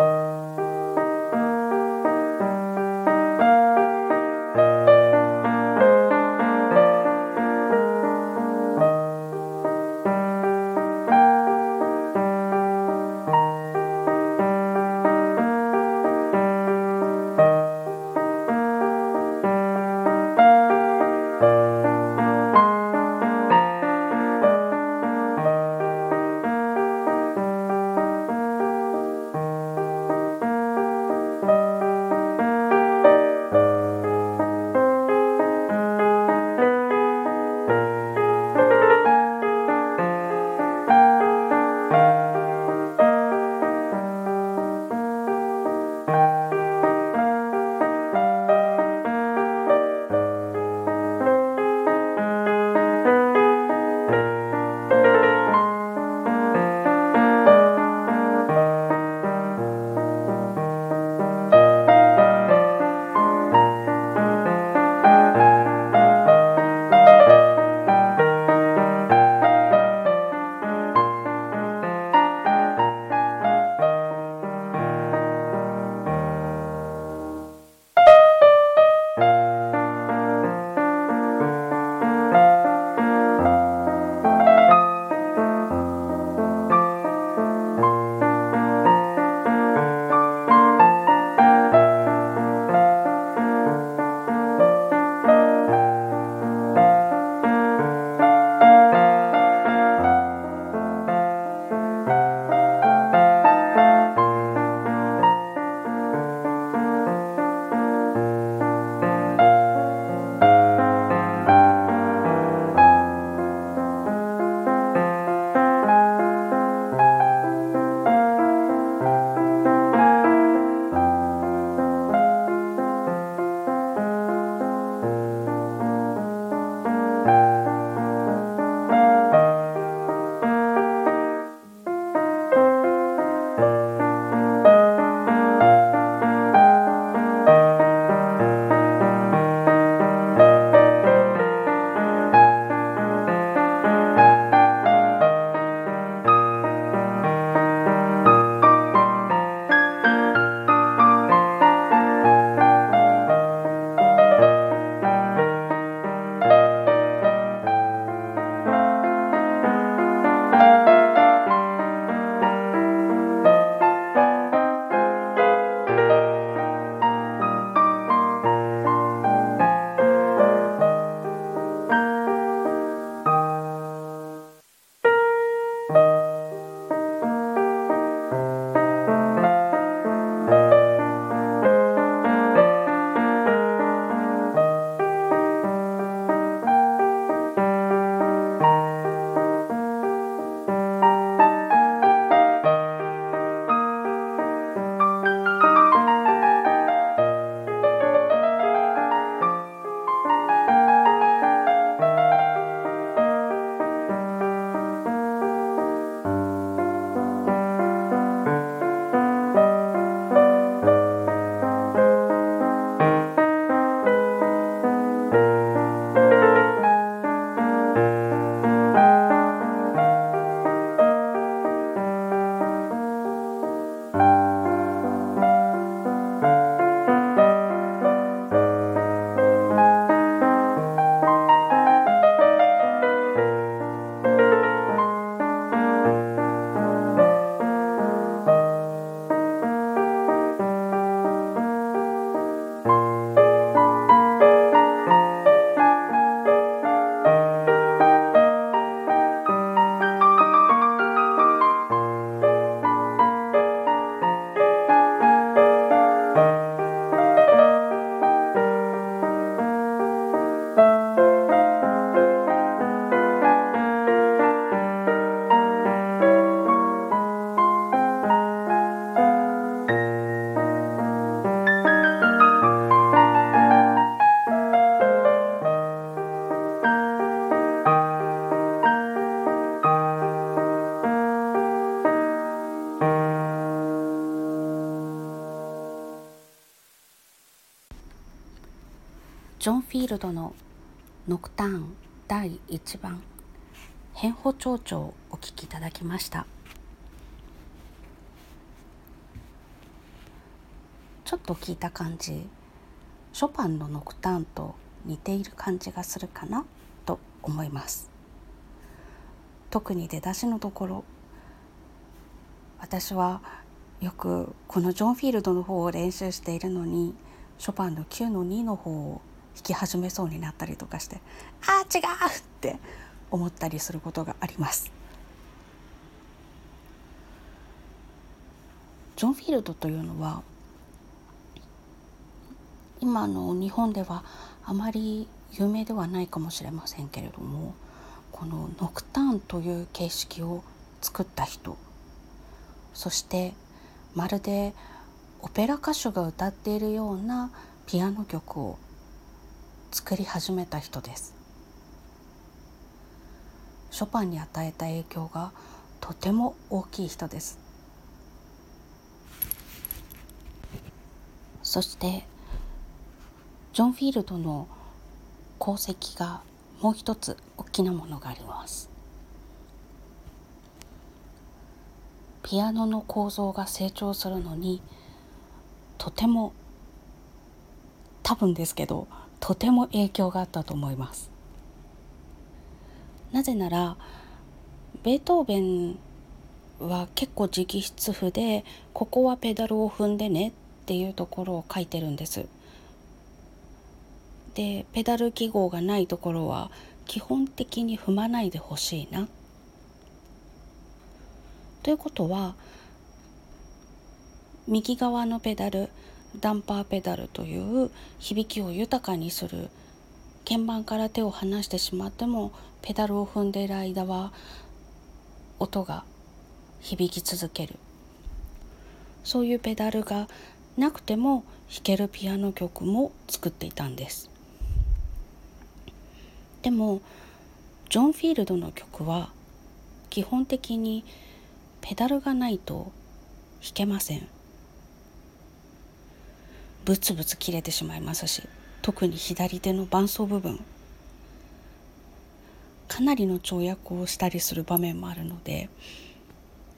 ジルドのノクターン第1番変歩蝶々をお聴きいただきました。ちょっと聞いた感じショパンのノクターンと似ている感じがするかな？と思います。特に出だしのところ私はよくこのジョン・フィールドの方を練習しているのにショパンの9の2の方を弾き始めそうになったりとかしてあー違うって思ったりすることがあります。ジョン・フィールドというのは今の日本ではあまり有名ではないかもしれませんけれどもこのノクターンという形式を作った人そしてまるでオペラ歌手が歌っているようなピアノ曲を作り始めた人です。ショパンに与えた影響がとても大きい人です。そしてジョン・フィールドの功績がもう一つ大きなものがあります。ピアノの構造が成長するのにとても多分ですけどとても影響があったと思います。なぜならベートーベンは結構直筆譜でここはペダルを踏んでねっていうところを書いてるんです。でペダル記号がないところは基本的に踏まないでほしいな。ということは右側のペダルダンパーペダルという響きを豊かにする鍵盤から手を離してしまってもペダルを踏んでいる間は音が響き続ける。そういうペダルがなくても弾けるピアノ曲も作っていたんです。でもジョン・フィールドの曲は基本的にペダルがないと弾けません。ブツブツ切れてしまいますし特に左手の伴奏部分。かなりの跳躍をしたりする場面もあるので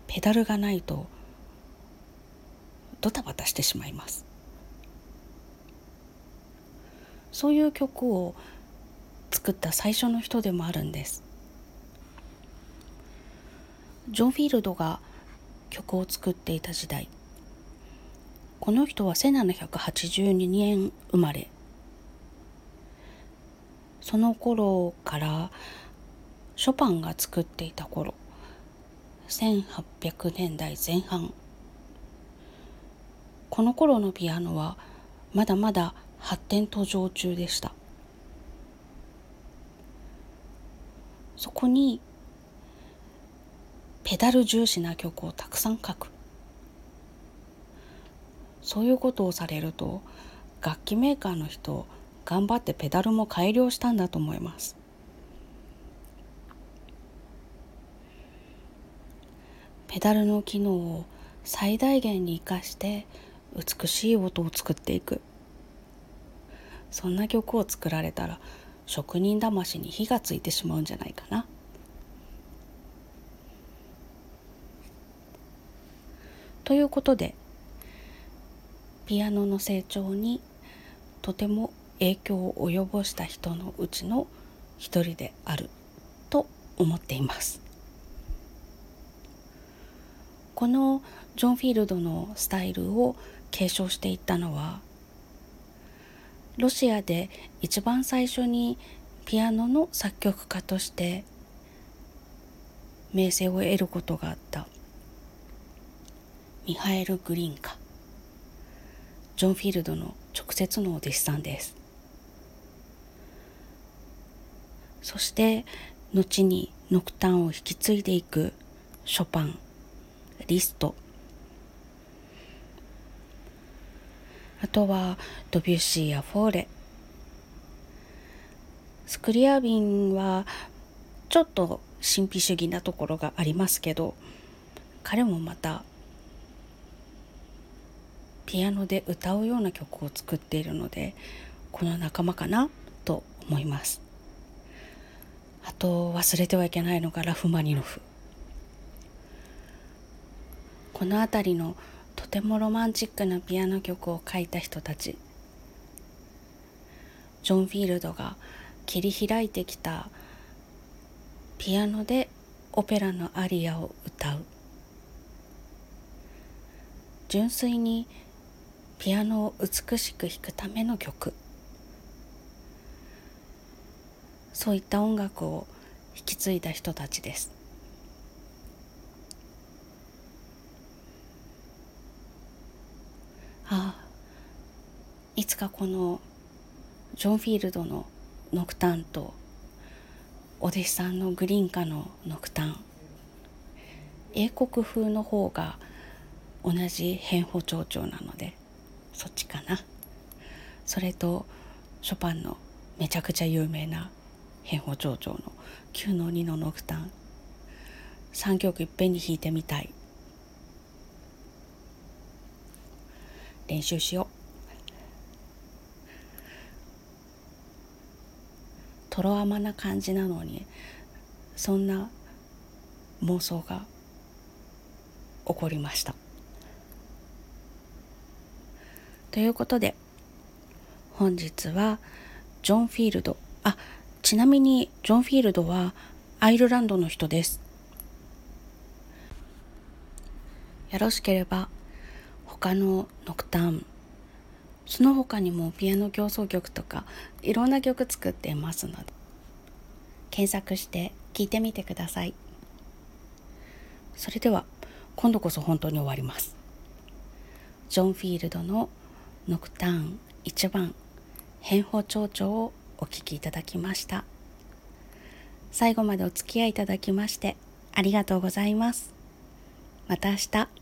ペダルがないとドタバタしてしまいます。そういう曲を作った最初の人でもあるんです。ジョン・フィールドが曲を作っていた時代。この人は1782年生まれ。その頃からショパンが作っていた頃。1800年代前半。この頃のピアノはまだまだ発展途上中でした。そこにペダル重視な曲をたくさん書く。そういうことをされると楽器メーカーの人頑張ってペダルも改良したんだと思いますペダルの機能を最大限に生かして美しい音を作っていくそんな曲を作られたら職人魂に火がついてしまうんじゃないかな。ということでピアノの成長にとても影響を及ぼした人のうちの一人であると思っています。このジョン・フィールドのスタイルを継承していったのはロシアで一番最初にピアノの作曲家として名声を得ることがあったミハエル・グリンカ。ジョン・フィールドの直接のお弟子さんです。そして後にノクターンを引き継いでいくショパンリスト。あとはドビュッシーやフォーレ。スクリアビンはちょっと神秘主義なところがありますけど彼もまたピアノで歌うような曲を作っているのでこの仲間かな？と思います。あと忘れてはいけないのがラフマニノフ。この辺りのとてもロマンチックなピアノ曲を書いた人たち。ジョン・フィールドが切り開いてきたピアノでオペラのアリアを歌う。純粋にピアノを美しく弾くための曲。そういった音楽を引き継いだ人たちです。ああいつかこのジョン・フィールドのノクタンとお弟子さんのグリーンカのノクタン。英国風の方が同じ変法長調なので。そっちかな。それとショパンのめちゃくちゃ有名な変法長調の9の2のノクタン。3曲いっぺんに弾いてみたい。練習しよう。とろ甘な感じなのにそんな妄想が起こりました。ということで本日はジョン・フィールド。あちなみにジョン・フィールドはアイルランドの人です。よろしければ他のノクターンその他にもピアノ競争曲とかいろんな曲作っていますので検索して聴いてみてください。それでは今度こそ本当に終わります。ジョン・フィールドのノクターン1番変法長調をお聴きいただきました。最後までお付き合いいただきましてありがとうございます。また明日。